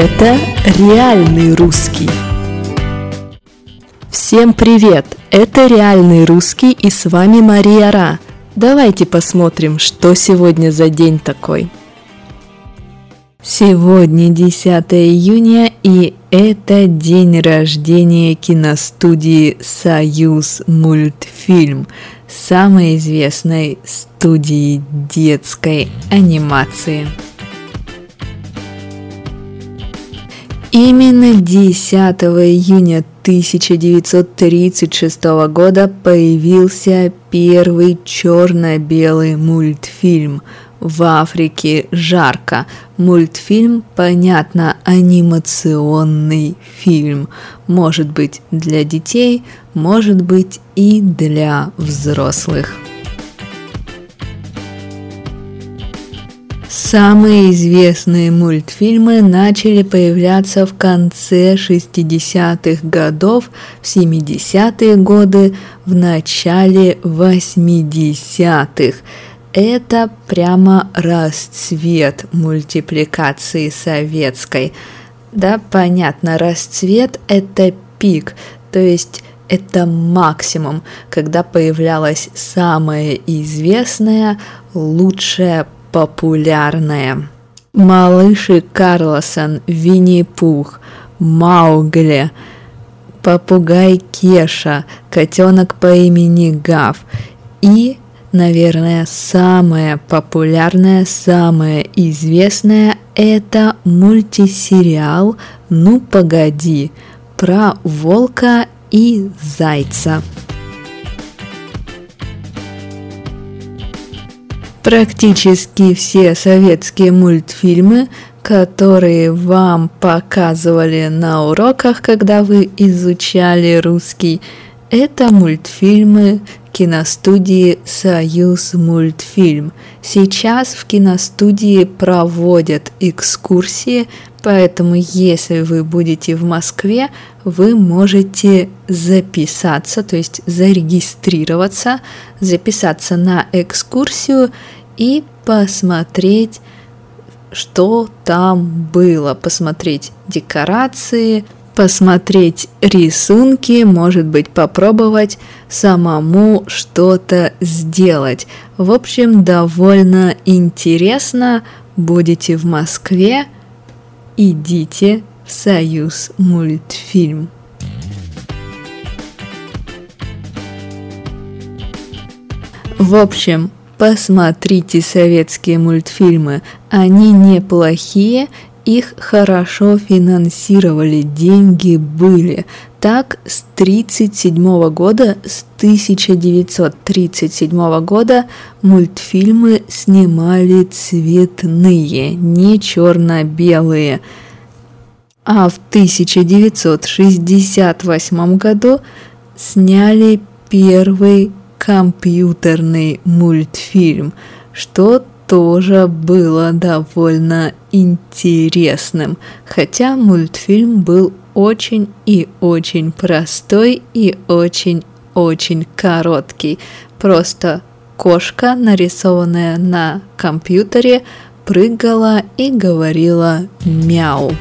Это реальный русский. Всем привет! Это реальный русский и с вами Мария Ра. Давайте посмотрим, что сегодня за день такой. Сегодня 10 июня и это день рождения киностудии «Союз мультфильм», самой известной студии детской анимации. Именно 10 июня 1936 года появился первый черно-белый мультфильм «В Африке жарко». Мультфильм, понятно, анимационный фильм. Может быть для детей, может быть и для взрослых. Самые известные мультфильмы начали появляться в конце 60-х годов, в 70-е годы, в начале 80-х. Это прямо расцвет мультипликации советской. Да, понятно, расцвет – это пик, то есть это максимум, когда появлялась самая известная, лучшая популярная. Малыши Карлосон, Винни-Пух, Маугли, попугай Кеша, котенок по имени Гав и, наверное, самая популярная, самая известная – это мультисериал «Ну погоди» про волка и зайца. Практически все советские мультфильмы, которые вам показывали на уроках, когда вы изучали русский, это мультфильмы киностудии «Союз мультфильм». Сейчас в киностудии проводят экскурсии, поэтому если вы будете в Москве, вы можете записаться, то есть зарегистрироваться, записаться на экскурсию и посмотреть, что там было, посмотреть декорации, посмотреть рисунки, может быть, попробовать самому что-то сделать. В общем, довольно интересно. Будете в Москве, идите в Союз мультфильм. В общем, посмотрите советские мультфильмы. Они неплохие их хорошо финансировали, деньги были. Так, с 1937 года, с 1937 года мультфильмы снимали цветные, не черно-белые. А в 1968 году сняли первый компьютерный мультфильм, что тоже было довольно интересным, хотя мультфильм был очень и очень простой и очень-очень короткий. Просто кошка, нарисованная на компьютере, прыгала и говорила мяу.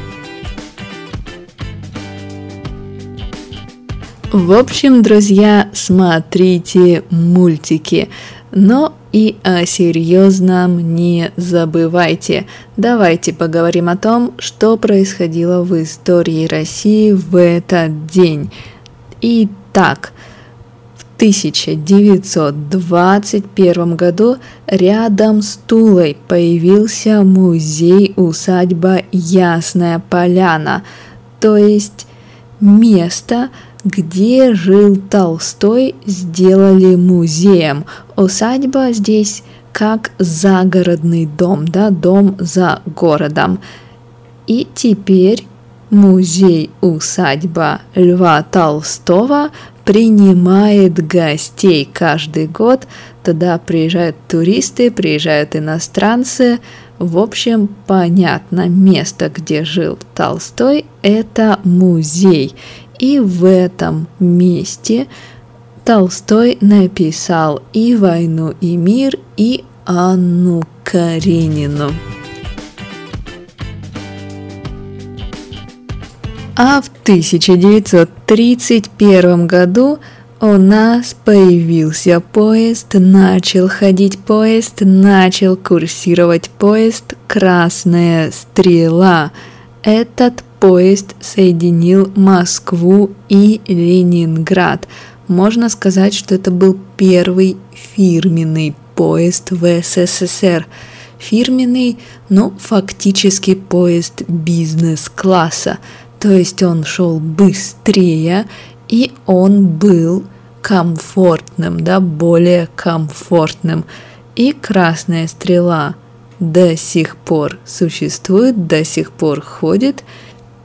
В общем, друзья, смотрите мультики. Но и о серьезном не забывайте. Давайте поговорим о том, что происходило в истории России в этот день. Итак, в 1921 году рядом с Тулой появился музей-усадьба Ясная Поляна, то есть место, где жил Толстой, сделали музеем. Усадьба здесь как загородный дом, да, дом за городом. И теперь музей-усадьба Льва Толстого принимает гостей каждый год. Туда приезжают туристы, приезжают иностранцы. В общем, понятно, место, где жил Толстой, это музей. И в этом месте Толстой написал и «Войну и мир», и Анну Каренину. А в 1931 году у нас появился поезд, начал ходить поезд, начал курсировать поезд «Красная стрела». Этот поезд соединил Москву и Ленинград. Можно сказать, что это был первый фирменный поезд в СССР. Фирменный, но фактически поезд бизнес-класса. То есть он шел быстрее, и он был комфортным, да, более комфортным. И красная стрела до сих пор существует, до сих пор ходит,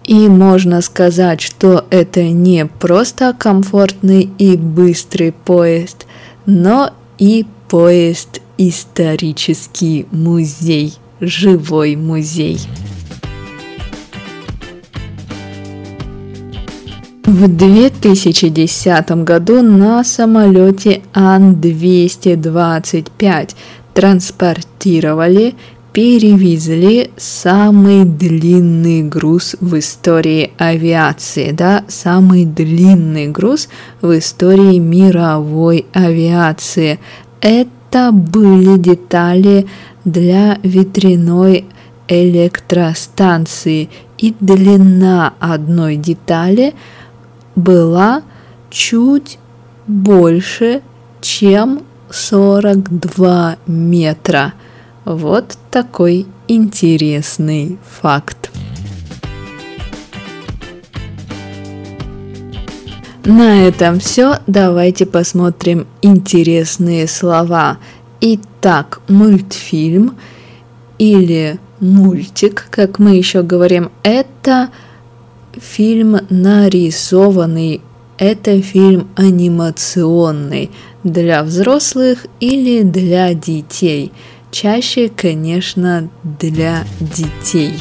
и можно сказать, что это не просто комфортный и быстрый поезд, но и поезд исторический музей, живой музей. В 2010 году на самолете Ан-225 транспортировали перевезли самый длинный груз в истории авиации, да, самый длинный груз в истории мировой авиации. Это были детали для ветряной электростанции, и длина одной детали была чуть больше, чем 42 метра. Вот такой интересный факт. На этом все. Давайте посмотрим интересные слова. Итак, мультфильм или мультик, как мы еще говорим, это фильм нарисованный, это фильм анимационный для взрослых или для детей – Чаще, конечно, для детей.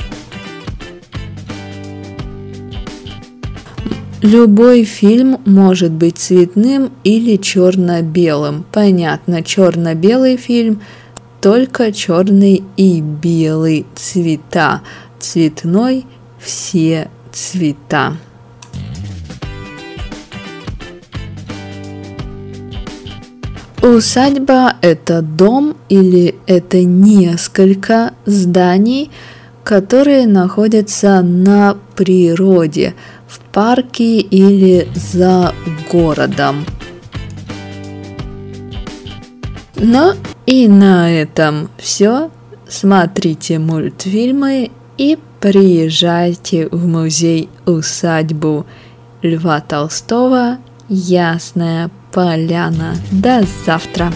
Любой фильм может быть цветным или черно-белым. Понятно, черно-белый фильм только черный и белый цвета. Цветной все цвета. Усадьба – это дом или это несколько зданий, которые находятся на природе, в парке или за городом. Ну и на этом все. Смотрите мультфильмы и приезжайте в музей усадьбу Льва Толстого «Ясная поляна». До завтра!